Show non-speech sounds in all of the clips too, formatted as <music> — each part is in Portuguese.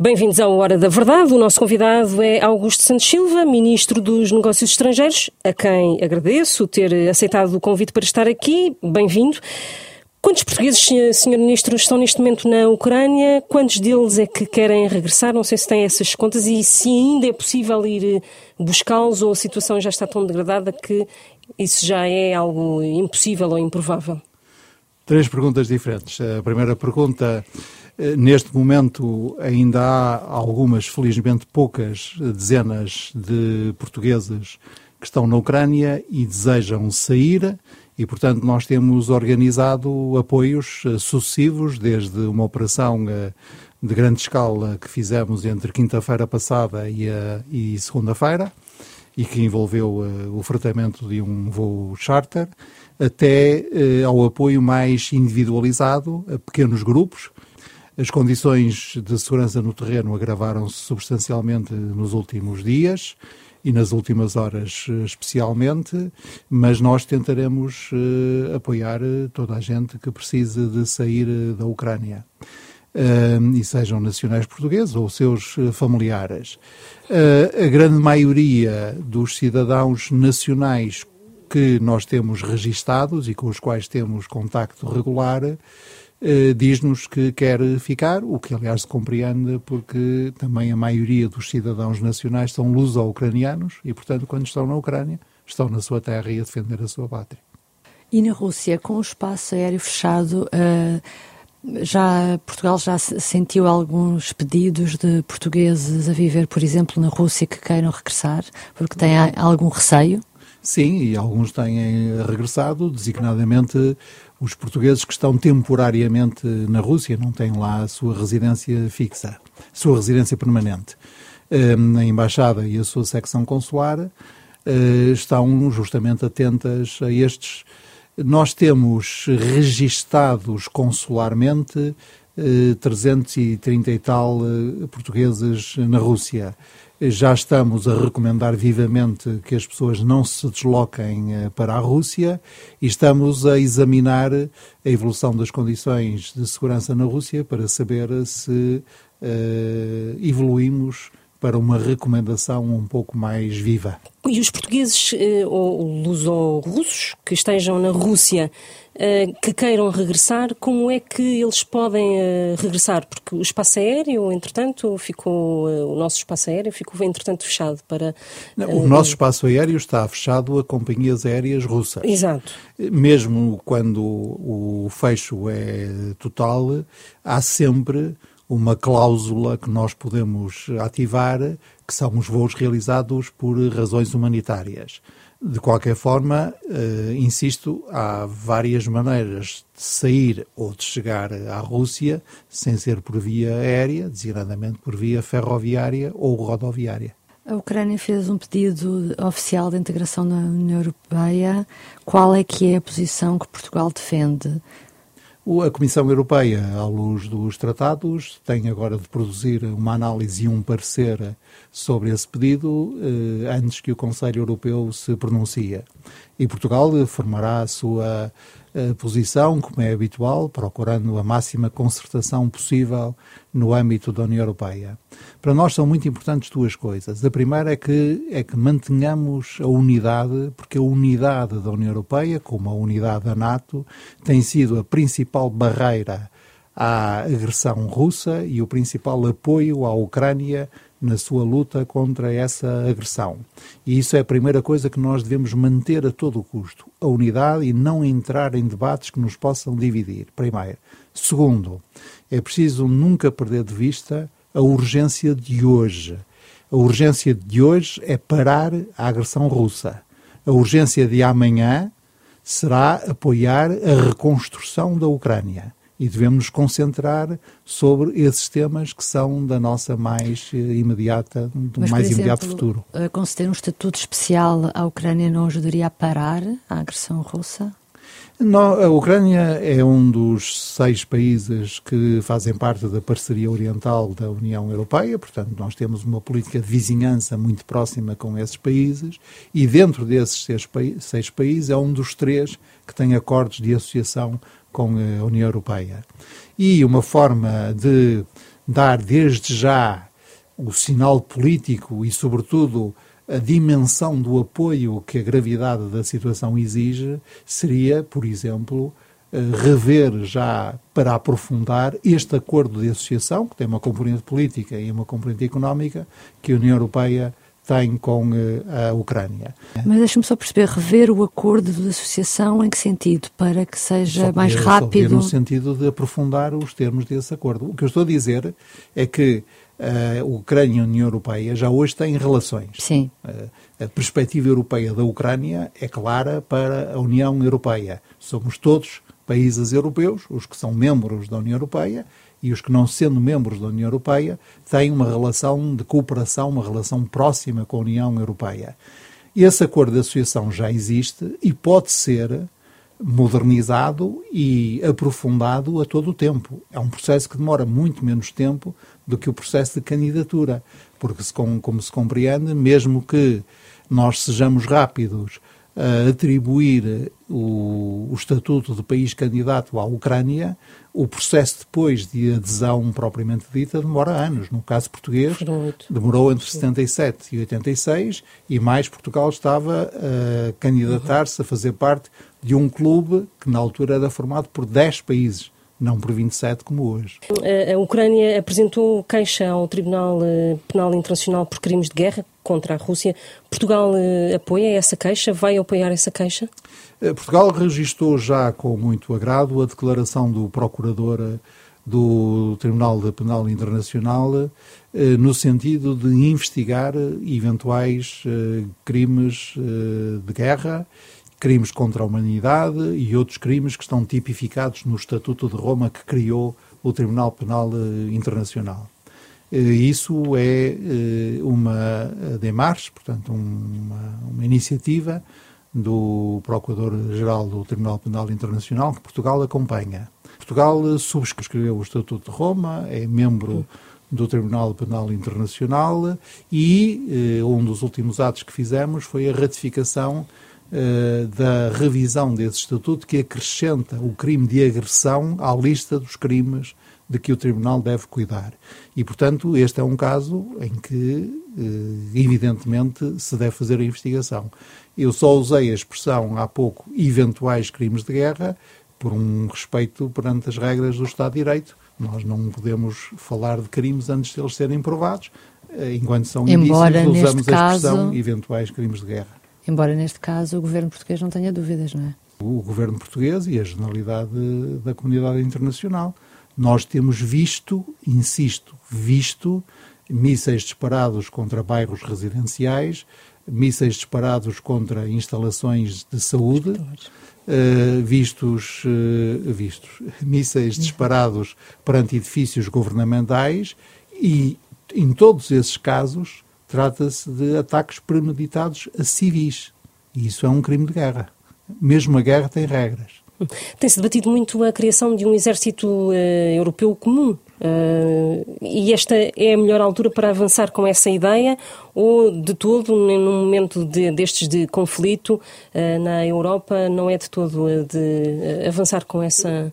Bem-vindos à Hora da Verdade. O nosso convidado é Augusto Santos Silva, Ministro dos Negócios Estrangeiros, a quem agradeço ter aceitado o convite para estar aqui. Bem-vindo. Quantos portugueses, Sr. Ministro, estão neste momento na Ucrânia? Quantos deles é que querem regressar? Não sei se têm essas contas e se ainda é possível ir eh, buscá-los ou a situação já está tão degradada que isso já é algo impossível ou improvável? Três perguntas diferentes. A primeira pergunta, neste momento ainda há algumas, felizmente poucas, dezenas de portugueses que estão na Ucrânia e desejam sair e, portanto, nós temos organizado apoios eh, sucessivos, desde uma operação eh, de grande escala que fizemos entre quinta-feira passada e, e segunda-feira, e que envolveu o fretamento de um voo charter, até ao apoio mais individualizado a pequenos grupos. As condições de segurança no terreno agravaram-se substancialmente nos últimos dias e nas últimas horas eh, especialmente, mas nós tentaremos uh, apoiar eh, toda a gente que precise de sair da Ucrânia. Uh, e sejam nacionais portugueses ou seus familiares. Uh, a grande maioria dos cidadãos nacionais que nós temos registados e com os quais temos contacto regular eh, diz-nos que quer ficar, o que aliás se compreende porque também a maioria dos cidadãos nacionais são luso-ucranianos e, portanto, quando estão na Ucrânia, estão na sua terra e a defender a sua pátria. E na Rússia, com o espaço aéreo fechado, uh, já Portugal já sentiu alguns pedidos de portugueses a viver, por exemplo, na Rússia que queiram regressar, porque têm algum receio? Sim, e alguns têm regressado, designadamente os portugueses que estão temporariamente na Rússia, não têm lá a sua residência fixa, sua residência permanente. Hum, a Embaixada e a sua secção consular hum, estão justamente atentas a estes. Nós temos registados consularmente 330 hum, e tal portugueses na Rússia já estamos a recomendar vivamente que as pessoas não se desloquem eh, para a Rússia. E estamos a examinar a evolução das condições de segurança na Rússia para saber se uh, evoluímos para uma recomendação um pouco mais viva. E os portugueses uh, ou luso-russos que estejam na Rússia uh, que queiram regressar, como é que eles podem uh, regressar? Porque o espaço aéreo, entretanto, ficou, o nosso espaço aéreo ficou, entretanto, fechado para... Não, o nosso espaço aéreo está fechado a companhias aéreas russas. Exato. Mesmo quando o fecho é total, há sempre uma cláusula que nós podemos ativar, que são os voos realizados por razões humanitárias. De qualquer forma, eh, insisto, há várias maneiras de sair ou de chegar à Rússia sem ser por via aérea, designadamente por via ferroviária ou rodoviária. A Ucrânia fez um pedido oficial de integração na União Europeia. Qual é que é a posição que Portugal defende? A Comissão Europeia, à luz dos tratados, tem agora de produzir uma análise e um parecer sobre esse pedido eh, antes que o Conselho Europeu se pronuncie. E Portugal formará a sua posição, como é habitual, procurando a máxima concertação possível no âmbito da União Europeia. Para nós são muito importantes duas coisas. A primeira é que, é que mantenhamos a unidade, porque a unidade da União Europeia, como a unidade da NATO, tem sido a principal barreira à agressão russa e o principal apoio à Ucrânia na sua luta contra essa agressão. E isso é a primeira coisa que nós devemos manter a todo o custo: a unidade e não entrar em debates que nos possam dividir. Primeiro. Segundo, é preciso nunca perder de vista a urgência de hoje. A urgência de hoje é parar a agressão russa. A urgência de amanhã será apoiar a reconstrução da Ucrânia e devemos nos concentrar sobre esses temas que são da nossa mais eh, imediata, do Mas, mais exemplo, imediato futuro. Eh, conceder um estatuto especial à Ucrânia não ajudaria a parar a agressão russa? Não, a Ucrânia é um dos seis países que fazem parte da parceria oriental da União Europeia, portanto, nós temos uma política de vizinhança muito próxima com esses países, e dentro desses seis, seis países é um dos três que tem acordos de associação com a União Europeia. E uma forma de dar desde já o sinal político e, sobretudo, a dimensão do apoio que a gravidade da situação exige, seria, por exemplo, eh, rever já para aprofundar este acordo de associação, que tem uma componente política e uma componente económica, que a União Europeia tem com eh, a Ucrânia. Mas deixe-me só perceber, rever o acordo de associação em que sentido? Para que seja mais rápido? no sentido de aprofundar os termos desse acordo. O que eu estou a dizer é que a Ucrânia e a União Europeia já hoje têm relações. Sim. A perspectiva europeia da Ucrânia é clara para a União Europeia. Somos todos países europeus, os que são membros da União Europeia e os que, não sendo membros da União Europeia, têm uma relação de cooperação, uma relação próxima com a União Europeia. Esse acordo de associação já existe e pode ser modernizado e aprofundado a todo o tempo. É um processo que demora muito menos tempo do que o processo de candidatura, porque, como se compreende, mesmo que nós sejamos rápidos a atribuir o, o, estatuto de país candidato à Ucrânia, o processo depois de adesão propriamente dita demora anos. No caso português, demorou entre 77 e 86 e mais Portugal estava a candidatar-se a fazer parte de um clube que na altura era formado por 10 países não por 27 como hoje. A Ucrânia apresentou queixa ao Tribunal eh, Penal Internacional por crimes de guerra contra a Rússia. Portugal eh, apoia essa queixa? Vai apoiar essa queixa? Eh, Portugal registrou já com muito agrado a declaração do Procurador do Tribunal Penal Internacional no sentido de investigar eventuais crimes de guerra crimes contra a humanidade e outros crimes que estão tipificados no Estatuto de Roma que criou o Tribunal Penal eh, Internacional. Eh, isso é eh, uma demarche, portanto, uma, uma iniciativa do Procurador-Geral do Tribunal Penal Internacional que Portugal acompanha. Portugal subscreveu o Estatuto de Roma, é membro do Tribunal Penal Internacional e um dos últimos atos que fizemos foi a ratificação eh, da revisão desse estatuto que acrescenta o crime de agressão à lista dos crimes de que o Tribunal deve cuidar. E, portanto, este é um caso em que, eh, evidentemente, se deve fazer a investigação. Eu só usei a expressão há pouco eventuais crimes de guerra por um respeito perante as regras do Estado de Direito. Nós não podemos falar de crimes antes de eles serem provados. Eh, enquanto são Embora indícios, usamos a expressão caso... eventuais crimes de guerra. Embora neste caso o governo português não tenha dúvidas, não é? O governo português e a generalidade da comunidade internacional. Nós temos visto, insisto, visto mísseis disparados contra bairros residenciais, mísseis disparados contra instalações de saúde, uh, vistos, uh, vistos <laughs> mísseis disparados perante edifícios governamentais e, em todos esses casos, trata-se de ataques premeditados a civis. E isso é um crime de guerra. Mesmo a guerra tem regras. Tem-se debatido muito a criação de um exército uh, europeu comum. Uh, e esta é a melhor altura para avançar com essa ideia? Ou, de todo, num momento de, destes de conflito uh, na Europa, não é de todo de avançar com essa,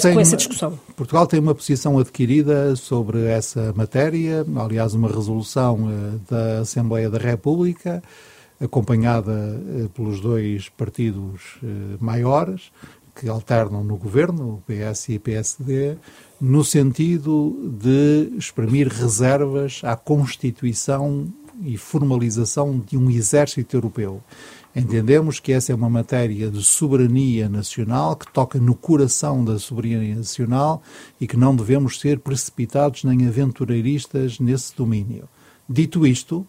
tem, com essa discussão? Portugal tem uma posição adquirida sobre essa matéria, aliás, uma resolução da Assembleia da República acompanhada pelos dois partidos maiores, que alternam no governo, o PS e o PSD, no sentido de exprimir reservas à constituição e formalização de um exército europeu. Entendemos que essa é uma matéria de soberania nacional que toca no coração da soberania nacional e que não devemos ser precipitados nem aventureiristas nesse domínio. Dito isto,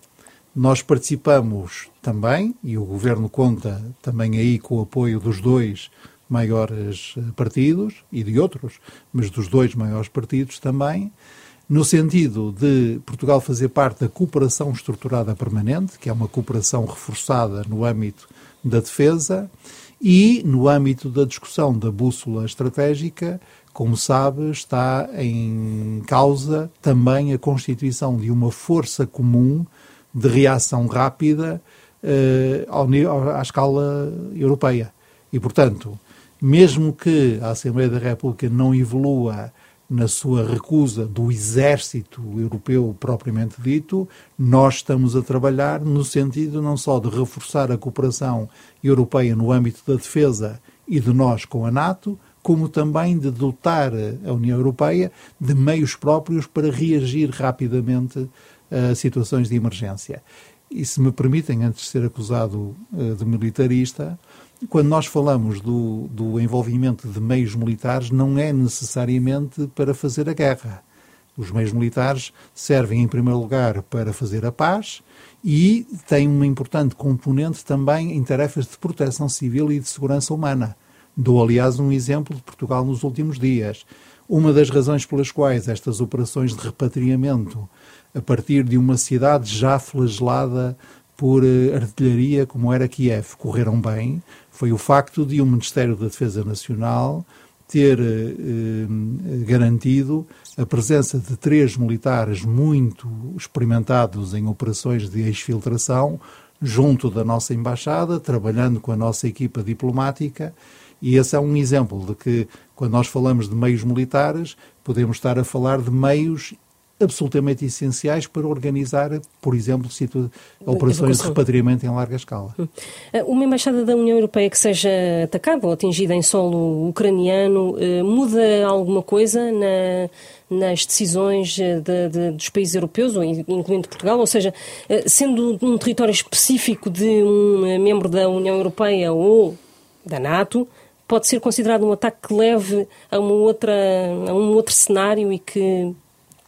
nós participamos também, e o Governo conta também aí com o apoio dos dois maiores eh, partidos e de outros, mas dos dois maiores partidos também, no sentido de Portugal fazer parte da cooperação estruturada permanente, que é uma cooperação reforçada no âmbito da defesa, e no âmbito da discussão da bússola estratégica, como sabe, está em causa também a constituição de uma força comum de reação rápida eh, ao, à escala europeia. E, portanto, mesmo que a Assembleia da República não evolua na sua recusa do exército europeu propriamente dito, nós estamos a trabalhar no sentido não só de reforçar a cooperação europeia no âmbito da defesa e de nós com a NATO, como também de dotar a União Europeia de meios próprios para reagir rapidamente a situações de emergência. E se me permitem, antes de ser acusado eh, de militarista, quando nós falamos do, do envolvimento de meios militares, não é necessariamente para fazer a guerra. Os meios militares servem, em primeiro lugar, para fazer a paz e têm uma importante componente também em tarefas de proteção civil e de segurança humana. Dou, aliás, um exemplo de Portugal nos últimos dias. Uma das razões pelas quais estas operações de repatriamento a partir de uma cidade já flagelada por uh, artilharia como era Kiev. Correram bem. Foi o facto de o Ministério da Defesa Nacional ter uh, garantido a presença de três militares muito experimentados em operações de exfiltração junto da nossa embaixada, trabalhando com a nossa equipa diplomática, e esse é um exemplo de que, quando nós falamos de meios militares, podemos estar a falar de meios absolutamente essenciais para organizar, por exemplo, operações de repatriamento em larga escala. Hum. Eh, uma embaixada da União Europeia que seja atacada ou atingida em solo ucraniano eh, muda alguma coisa na, nas decisões eh, de, de, dos países europeus, incluindo Portugal? Ou seja, sendo um território específico de um membro da União Europeia ou da NATO, pode ser considerado um ataque que leve a, uma outra, a um outro cenário e que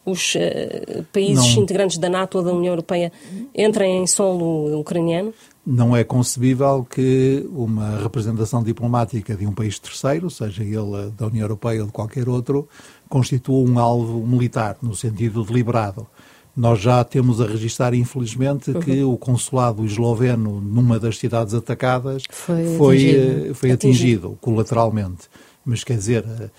os uh, países não, integrantes da NATO ou da União Europeia entrem em solo ucraniano? Não é concebível que uma representação diplomática de um país terceiro, seja ele da União Europeia ou de qualquer outro, constitua um alvo militar, no sentido deliberado. Nós já temos a registrar, infelizmente, uhum. que o consulado esloveno, numa das cidades atacadas, foi, foi atingido, eh, foi atingido, colateralmente. Mas quer dizer, eh,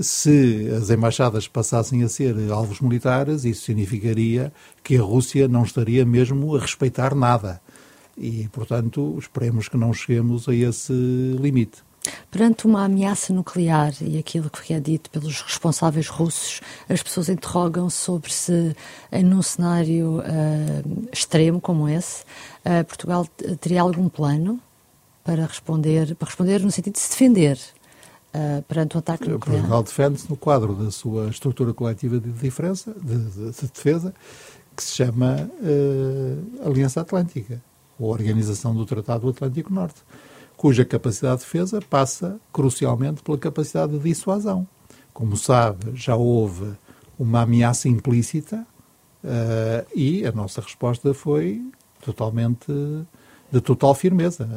se as embaixadas passassem a ser alvos militares, isso significaria que a Rússia não estaria mesmo a respeitar nada. E, portanto, esperemos que não cheguemos a esse limite. Perante uma ameaça nuclear e aquilo que é dito pelos responsáveis russos, as pessoas interrogam sobre se, num cenário uh, extremo como esse, uh, Portugal teria algum plano para responder, para responder no sentido de se defender uh, perante o ataque nuclear? Portugal defende-se no quadro da sua estrutura coletiva de diferença, de, de, de defesa, que se chama uh, Aliança Atlântica, ou Organização do Tratado do Atlântico Norte, cuja capacidade de defesa passa crucialmente pela capacidade de dissuasão. Como sabe, já houve uma ameaça implícita uh, e a nossa resposta foi totalmente de total firmeza.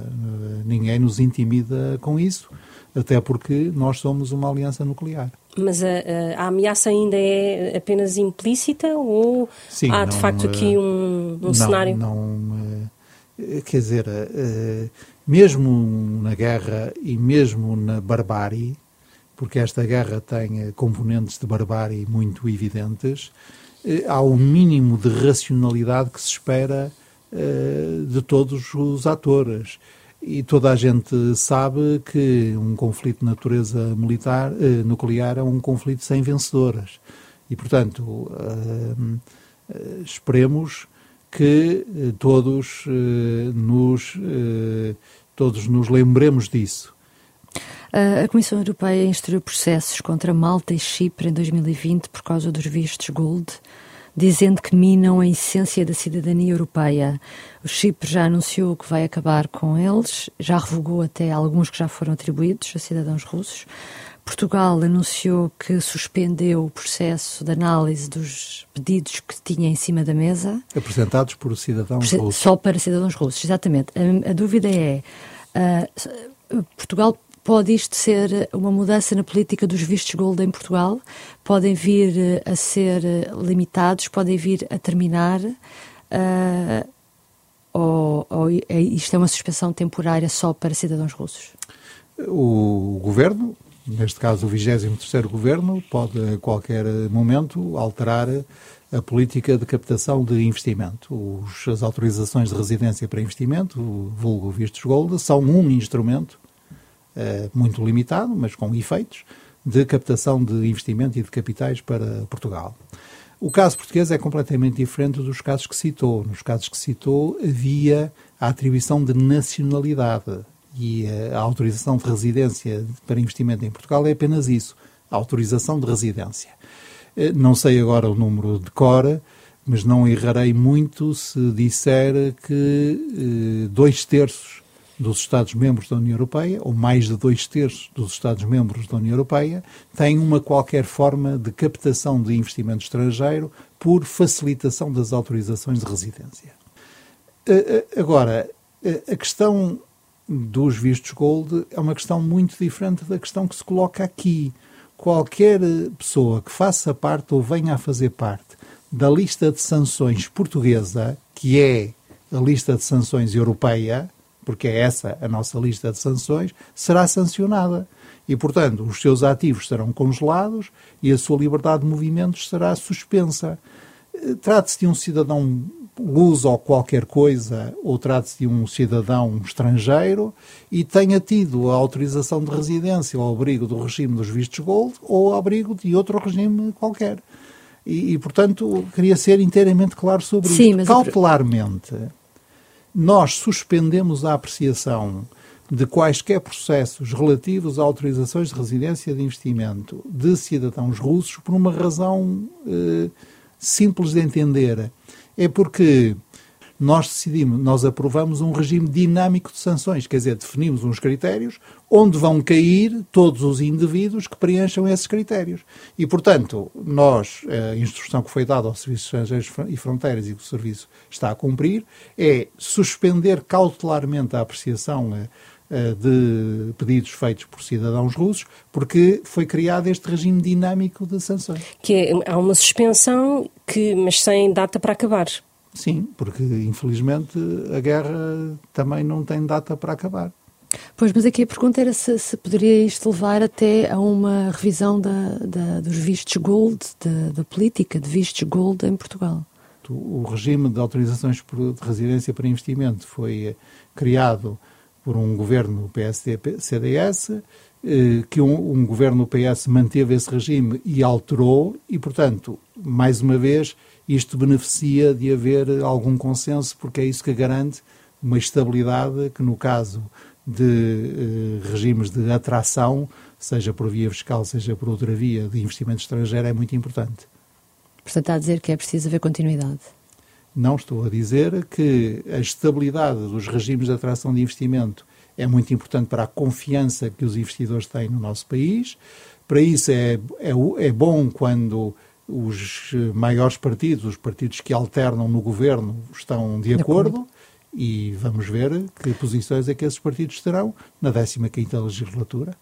Ninguém nos intimida com isso até porque nós somos uma aliança nuclear. Mas a, a, a ameaça ainda é apenas implícita ou Sim, há de não, facto aqui um, um não, cenário? Não, eh, quer dizer, eh, mesmo na guerra e mesmo na barbárie, porque esta guerra tem eh, componentes de barbárie muito evidentes, há o um mínimo de racionalidade que se espera de todos os atores. E toda a gente sabe que um conflito de natureza militar, eh, nuclear é um conflito sem vencedoras. E, portanto, eh, eh esperemos que eh, todos, eh, nos, eh, todos nos lembremos disso. A Comissão Europeia instruiu processos contra Malta e Chipre em 2020 por causa dos vistos Gold dizendo que minam a essência da cidadania europeia. O Chipre já anunciou que vai acabar com eles, já revogou até alguns que já foram atribuídos a cidadãos russos. Portugal anunciou que suspendeu o processo de análise dos pedidos que tinha em cima da mesa. Apresentados por cidadãos russos. Só para cidadãos russos, exatamente. A, a dúvida é: uh, Portugal Pode isto ser uma mudança na política dos vistos gold em Portugal? Podem vir eh, a ser eh, limitados? Podem vir a terminar? Uh, ou, ou é, isto é uma suspensão temporária só para cidadãos russos? O governo, neste caso o 23º governo, pode a qualquer momento alterar a política de captação de investimento. Os, as autorizações de residência para investimento, vulgo vistos gold, são um instrumento muito limitado, mas com efeitos, de captação de investimento e de capitais para Portugal. O caso português é completamente diferente dos casos que citou. Nos casos que citou, havia a atribuição de nacionalidade e a autorização de residência para investimento em Portugal é apenas isso, a autorização de residência. Eh, não sei agora o número de cor, mas não errarei muito se disser que eh, dois terços dos Estados-membros da União Europeia, ou mais de dois terços dos Estados-membros da União Europeia, têm uma qualquer forma de captação de investimento estrangeiro por facilitação das autorizações de residência. Eh, agora, a questão dos vistos gold é uma questão muito diferente da questão que se coloca aqui. Qualquer pessoa que faça parte ou venha a fazer parte da lista de sanções portuguesa, que é a lista de sanções europeia, porque é essa a nossa lista de sanções, será sancionada. E, portanto, os seus ativos serão congelados e a sua liberdade de movimentos será suspensa. Trata-se de um cidadão luz ou qualquer coisa, ou trate-se de um cidadão estrangeiro e tenha tido a autorização de residência ao abrigo do regime dos vistos gold ou ao abrigo de outro regime qualquer. E, e portanto, queria ser inteiramente claro sobre Sim, isso. Cautelarmente, nós suspendemos a apreciação de quaisquer processos relativos a autorizações de residência de investimento de cidadãos russos por uma razão eh, simples de entender. É porque nós decidimos, nós aprovamos um regime dinâmico de sanções, quer dizer, definimos uns critérios onde vão cair todos os indivíduos que preencham esses critérios. E, portanto, nós, a instrução que foi dada ao Serviço Estrangeiros e Fronteiras e que o Serviço está a cumprir, é suspender cautelarmente a apreciação eh, eh, de pedidos feitos por cidadãos russos, porque foi criado este regime dinâmico de sanções. Que é, há uma suspensão, que, mas sem data para acabar. Sim, porque infelizmente a guerra também não tem data para acabar. Pois, mas aqui a pergunta era se, se poderia isto levar até a uma revisão da, da, dos vistos gold, da, da política de vistos gold em Portugal. O regime de autorizações de residência para investimento foi criado por um governo PSD-CDS, eh, que um, um governo PS manteve esse regime e alterou, e, portanto, mais uma vez, isto beneficia de haver algum consenso, porque é isso que garante uma estabilidade que, no caso de eh, regimes de atração, seja por via fiscal, seja por outra via de investimento estrangeiro, é muito importante. Portanto, está a dizer que é preciso haver continuidade. Não estou a dizer que a estabilidade dos regimes de atração de investimento é muito importante para a confiança que os investidores têm no nosso país. Para isso é, é, é bom quando os maiores partidos, os partidos que alternam no governo, estão de acordo. E vamos ver que posições é que esses partidos terão na 15ª legislatura.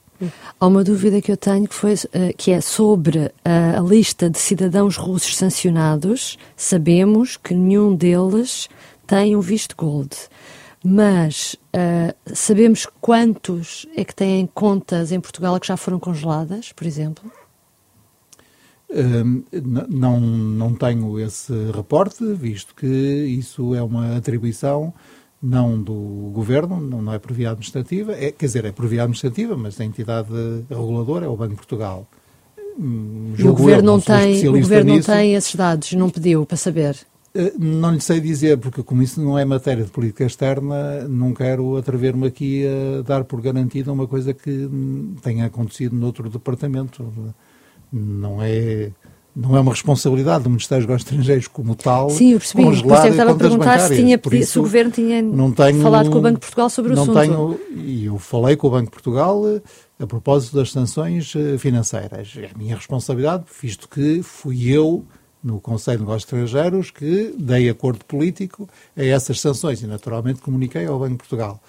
Há uma dúvida que eu tenho que, foi, eh, que é sobre a, a lista de cidadãos russos sancionados. Sabemos que nenhum deles tem um visto gold. Mas uh, sabemos quantos é que têm contas em Portugal que já foram congeladas, por exemplo? Um, não, não tenho esse reporte, visto que isso é uma atribuição não do governo, não, é por via administrativa, é, quer dizer, é por via administrativa, mas a entidade reguladora é o Banco de Portugal. Hum, o governo, não, tem, o governo nisso. não tem esses dados, não pediu para saber? Eh, não lhe sei dizer, porque como isso não é matéria de política externa, não quero atrever-me aqui a dar por garantida uma coisa que tenha acontecido noutro departamento. Não é não é uma responsabilidade do Ministério dos Negócios Estrangeiros como tal. Sim, eu percebi. Isso é que estava a perguntar se, tinha pedido, se o Governo tinha tenho, falado com o Banco de Portugal sobre o não assunto. Tenho, e eu falei com o Banco de Portugal eh, a propósito das sanções eh, financeiras. É a minha responsabilidade, visto que fui eu, no Conselho de Negócios Estrangeiros, que dei acordo político a essas sanções e, naturalmente, comuniquei ao Banco de Portugal.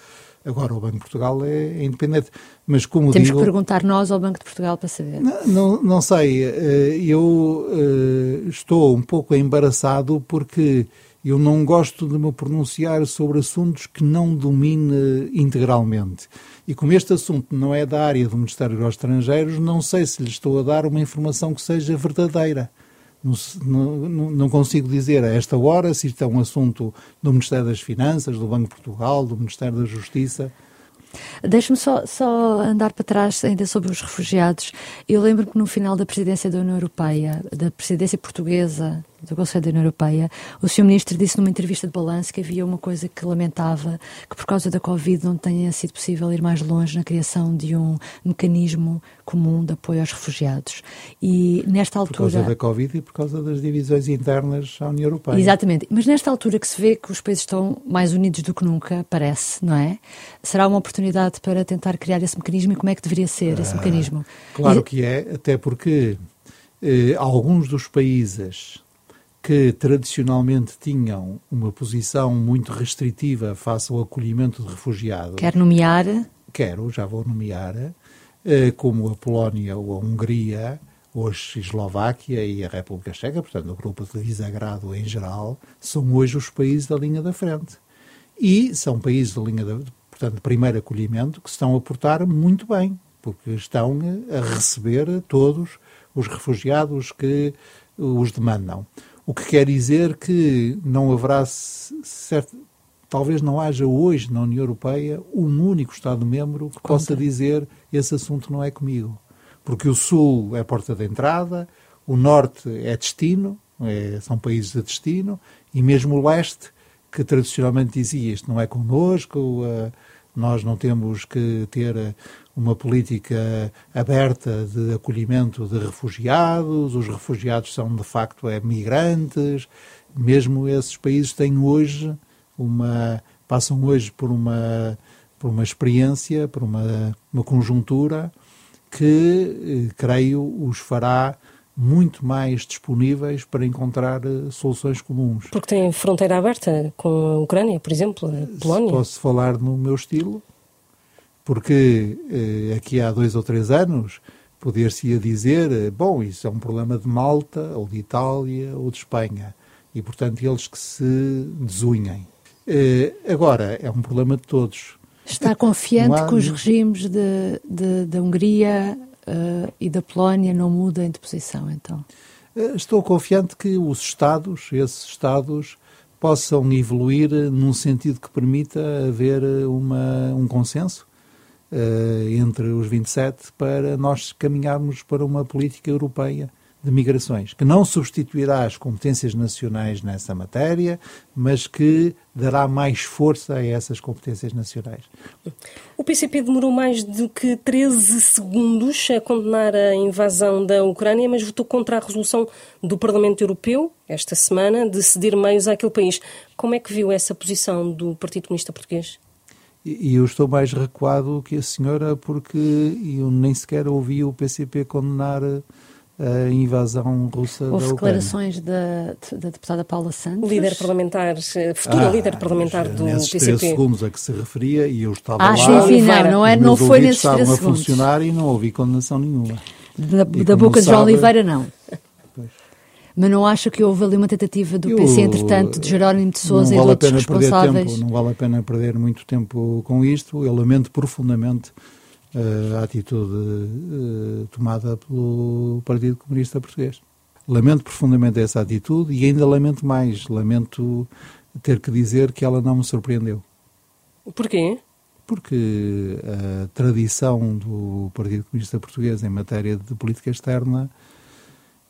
Agora, o Banco de Portugal é, é independente. Mas, como Temos digo, que perguntar nós ao Banco de Portugal para saber. Não, não, não sei. Eh, eu eh, estou um pouco embaraçado porque eu não gosto de me pronunciar sobre assuntos que não domine integralmente. E como este assunto não é da área do Ministério dos Estrangeiros, não sei se lhe estou a dar uma informação que seja verdadeira. Não, não, consigo dizer a esta hora se isto é um assunto do Ministério das Finanças, do Banco de Portugal, do Ministério da Justiça. Deixe-me só, só andar para trás ainda sobre os refugiados. Eu lembro que no final da presidência da União Europeia, da presidência portuguesa do Conselho da União Europeia, o Sr. Ministro disse numa entrevista de balanço que havia uma coisa que lamentava, que por causa da Covid não tenha sido possível ir mais longe na criação de um mecanismo comum de apoio aos refugiados. E nesta altura... Por causa da Covid e por causa das divisões internas à União Europeia. Exatamente. Mas nesta altura que se vê que os países estão mais unidos do que nunca, parece, não é? Será uma oportunidade para tentar criar esse mecanismo e como é que deveria ser esse ah, mecanismo? Claro e... que é, até porque eh, alguns dos países que tradicionalmente tinham uma posição muito restritiva face ao acolhimento de refugiados. Quer nomear? Quero, já vou nomear, eh, como a Polónia ou a Hungria, hoje a Eslováquia e a República Checa, portanto, o grupo de desagrado em geral, são hoje os países da linha da frente. E são países da linha, da, portanto, de primeiro acolhimento que estão a portar muito bem, porque estão a receber todos os refugiados que os demandam. O que quer dizer que não haverá, certo, talvez não haja hoje na União Europeia um único Estado-membro que possa dizer esse assunto não é comigo. Porque o Sul é porta de entrada, o Norte é destino, é, são países de destino, e mesmo o Leste, que tradicionalmente dizia isto não é connosco, uh, nós não temos que ter uma política aberta de acolhimento de refugiados, os refugiados são de facto é, migrantes, mesmo esses países têm hoje uma passam hoje por uma por uma experiência, por uma, uma conjuntura que eh, creio os fará muito mais disponíveis para encontrar eh, soluções comuns. Porque tem fronteira aberta com a Ucrânia, por exemplo, a Polónia. Posso falar no meu estilo, porque eh, aqui há dois ou três anos poder-se-ia dizer, eh, bom, isso é um problema de Malta, ou de Itália, ou de Espanha, e portanto eles que se desunhem. Eh, agora, é um problema de todos. Está confiante há... que os regimes de, de, da Hungria uh, e da Polónia não mudem de posição, então? Estou confiante que os Estados, esses Estados, possam evoluir num sentido que permita haver uma, um consenso entre os 27 para nós caminharmos para uma política europeia de migrações, que não substituirá as competências nacionais nessa matéria, mas que dará mais força a essas competências nacionais. O PCP demorou mais do que 13 segundos a condenar a invasão da Ucrânia, mas votou contra a resolução do Parlamento Europeu, esta semana, de ceder meios àquele país. Como é que viu essa posição do Partido Comunista Português? E eu estou mais recuado que a senhora porque eu nem sequer ouvi o PCP condenar a invasão russa Houve da Ucrânia. declarações da, da deputada Paula Santos. Líder parlamentar, futura ah, líder parlamentar do nesses PCP. Nesses segundos a que se referia e eu estava ah, lá. Sim, sim, não, não, é, não foi nesses três segundos. estavam a funcionar e não ouvi condenação nenhuma. Da, da boca de João Oliveira, não. Mas não acha que houve ali uma tentativa do eu, PC, entretanto, de Jerónimo de Sousa e de outros responsáveis? Tempo, não vale a pena perder muito tempo com isto. Eu lamento profundamente uh, a atitude uh, tomada pelo Partido Comunista Português. Lamento profundamente essa atitude e ainda lamento mais. Lamento ter que dizer que ela não me surpreendeu. Porquê? Porque a tradição do Partido Comunista Português em matéria de política externa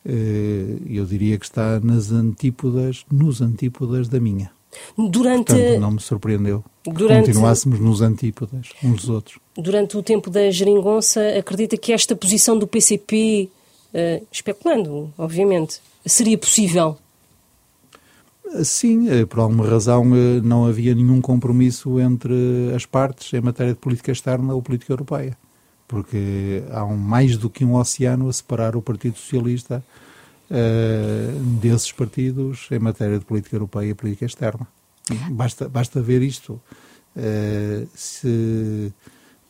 eu diria que está nas antípodas, nos antípodas da minha. Durante... Portanto, não me surpreendeu Durante... continuássemos nos antípodas uns dos outros. Durante o tempo da geringonça, acredita que esta posição do PCP, uh, eh, especulando, obviamente, seria possível? Sim, eh, por alguma razão não havia nenhum compromisso entre as partes em matéria de política externa ou política europeia porque há um, mais do que um oceano a separar o Partido Socialista uh, desses partidos em matéria de política europeia e política externa. Basta, basta ver isto. Uh, se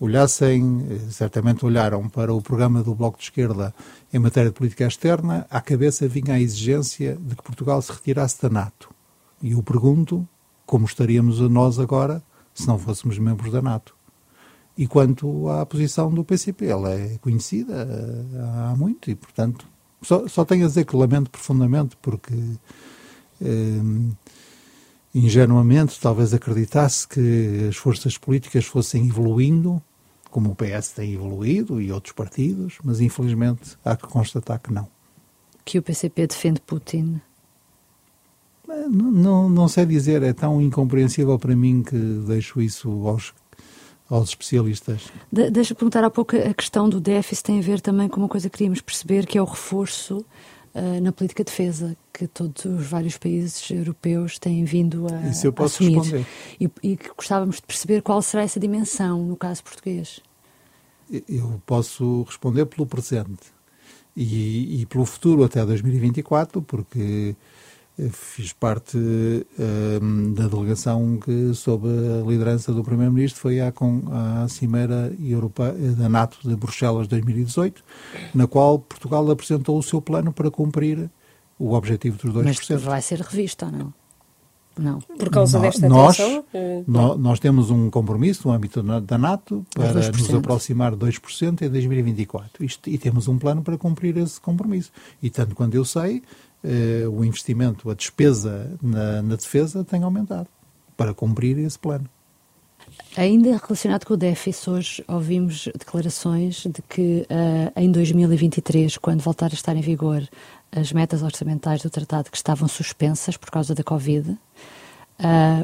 olhassem, certamente olharam para o programa do Bloco de Esquerda em matéria de política externa, à cabeça vinha a exigência de que Portugal se retirasse da NATO. E eu pergunto como estaríamos nós agora se não fôssemos membros da NATO. E quanto à posição do PCP, ela é conhecida eh, há muito e, portanto, só, só tenho a dizer que lamento profundamente porque eh, ingenuamente, talvez acreditasse que as forças políticas fossem evoluindo, como o PS tem evoluído e outros partidos, mas infelizmente há que constatar que não. Que o PCP defende Putin? Não, não, não sei dizer, é tão incompreensível para mim que deixo isso aos, aos especialistas. De, deixa perguntar há pouco a questão do déficit tem a ver também com uma coisa que queríamos perceber, que é o reforço uh, na política de defesa, que todos os vários países europeus têm vindo a, Isso eu posso assumir. Responder. E, e gostávamos de perceber qual será essa dimensão no caso português. Eu posso responder pelo presente e, e pelo futuro até 2024, porque fiz parte um, da delegação que, sob a liderança do Primeiro-Ministro, foi à, à Cimeira Europeia, da NATO de Bruxelas 2018, na qual Portugal apresentou o seu plano para cumprir o objetivo dos 2%. Mas vai ser revisto ou não? Não. Por causa no, desta nós, tensão? No, nós temos um compromisso no âmbito da NATO para nos aproximar de 2% em 2024. Isto, e temos um plano para cumprir esse compromisso. E tanto quando eu sei, eh, o investimento, a despesa na, na defesa tem aumentado para cumprir esse plano. Ainda relacionado com o déficit, hoje ouvimos declarações de que uh, em 2023, quando voltar a estar em vigor as metas orçamentais do tratado que estavam suspensas por causa da Covid, uh,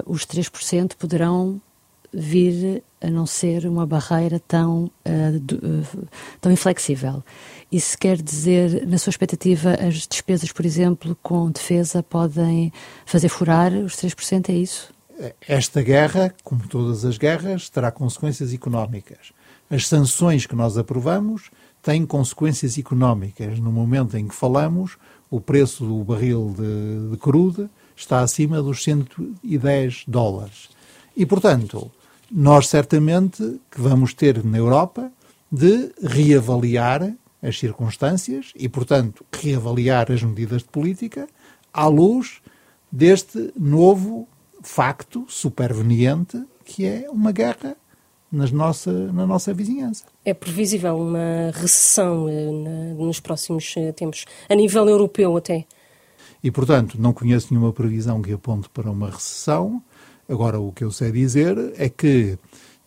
os 3% poderão vir a não ser uma barreira tão, uh, do, uh, tão inflexível. Isso quer dizer, na sua expectativa, as despesas, por exemplo, com defesa podem fazer furar os 3%, é isso? Esta guerra, como todas as guerras, terá consequências económicas. As sanções que nós aprovamos têm consequências económicas. No momento em que falamos, o preço do barril de, de crude está acima dos 110 dólares. E, portanto, nós certamente que vamos ter na Europa de reavaliar as circunstâncias e, portanto, reavaliar as medidas de política à luz deste novo facto superveniente que é uma guerra nas nossa, na nossa vizinhança. É previsível uma recessão eh, nos próximos eh, tempos, a nível europeu até? E, portanto, não conheço nenhuma previsão que aponte para uma recessão. Agora, o que eu sei dizer é que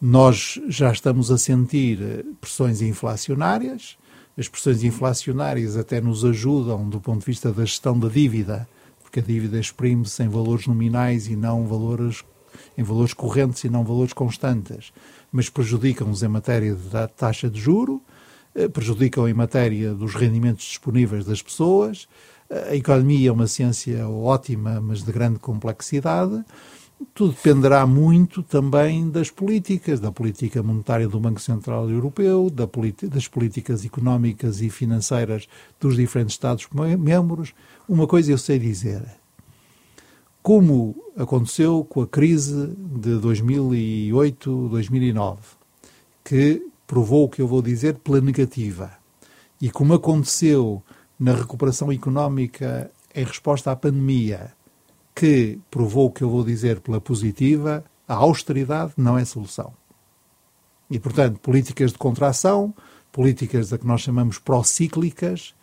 nós já estamos a sentir eh, pressões inflacionárias. As pressões inflacionárias até nos ajudam do ponto de vista da gestão da dívida, porque a dívida exprime-se em valores nominais e não valores em valores correntes e não valores constantes, mas prejudicam-nos em matéria da taxa de juro, eh, prejudicam em matéria dos rendimentos disponíveis das pessoas. A economia é uma ciência ótima, mas de grande complexidade. Tudo dependerá muito também das políticas, da política monetária do Banco Central Europeu, da das políticas económicas e financeiras dos diferentes Estados-membros. Uma coisa eu sei dizer: como aconteceu com a crise de 2008-2009, que provou o que eu vou dizer pela negativa, e como aconteceu na recuperação económica em resposta à pandemia, que provou o que eu vou dizer pela positiva, a austeridade não é solução. E, portanto, políticas de contração, políticas a que nós chamamos procíclicas,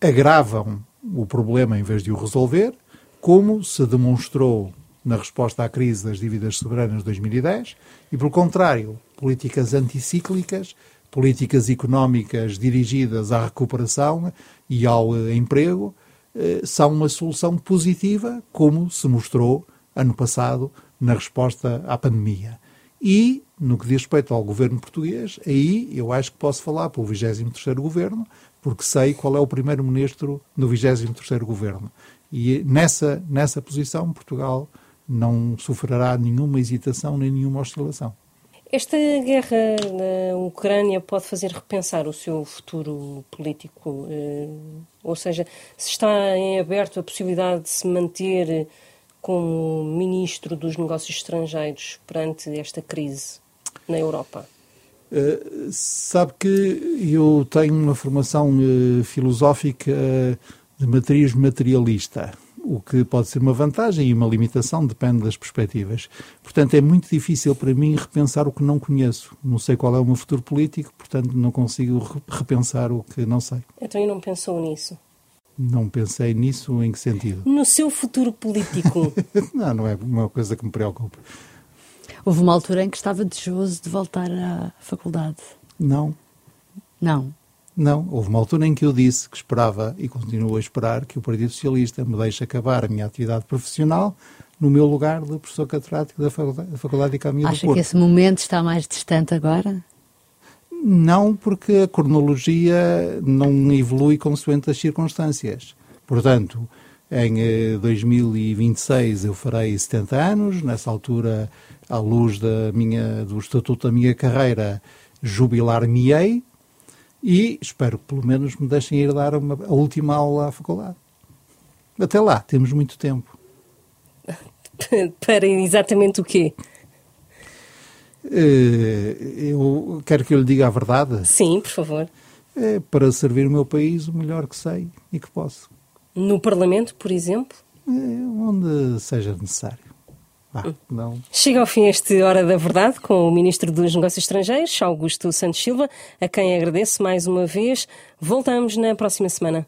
agravam o problema em vez de o resolver, como se demonstrou na resposta à crise das dívidas soberanas de 2010, e, pelo contrário, políticas anticíclicas, políticas económicas dirigidas à recuperação e ao eh, emprego, são uma solução positiva, como se mostrou ano passado na resposta à pandemia. E, no que diz respeito ao governo português, aí eu acho que posso falar pelo 23º governo, porque sei qual é o primeiro-ministro do 23º governo. E nessa, nessa posição, Portugal não sofrerá nenhuma hesitação nem nenhuma oscilação. Esta guerra na Ucrânia pode fazer repensar o seu futuro político? Eh, ou seja, se está em aberto a possibilidade de se manter como ministro dos negócios estrangeiros perante esta crise na Europa? Uh, sabe que eu tenho uma formação uh, filosófica de matriz materialista, o que pode ser uma vantagem e uma limitação, depende das perspectivas. Portanto, é muito difícil para mim repensar o que não conheço. Não sei qual é o meu futuro político, portanto, não consigo repensar o que não sei. Então, e não pensou nisso? Não pensei nisso em que sentido? No seu futuro político. <laughs> não, não é uma coisa que me preocupa. Houve uma altura em que estava desejoso de voltar à faculdade. Não. Não. Não, houve uma altura em que eu disse que esperava e continuo a esperar que o Partido Socialista me deixe acabar a minha atividade profissional no meu lugar de professor catedrático da Faculdade, da faculdade de Economia Acha do Porto. que esse momento está mais distante agora? Não, porque a cronologia não evolui consoante as circunstâncias. Portanto, em 2026 eh, eu farei 70 anos, nessa altura, à luz da minha, do estatuto da minha carreira, jubilar-me-ei e espero que pelo menos me deixem ir dar uma, a última aula à faculdade. Até lá, temos muito tempo. <laughs> Para exatamente o quê? Eh, eu quero que eu lhe diga a verdade. Sim, por favor. É para servir o meu país o melhor que sei e que posso. No Parlamento, por exemplo? É, onde seja necessário. Ah, não. Chega ao fim este Hora da Verdade com o Ministro dos Negócios Estrangeiros, Augusto Santos Silva, a quem agradeço mais uma vez. Voltamos na próxima semana.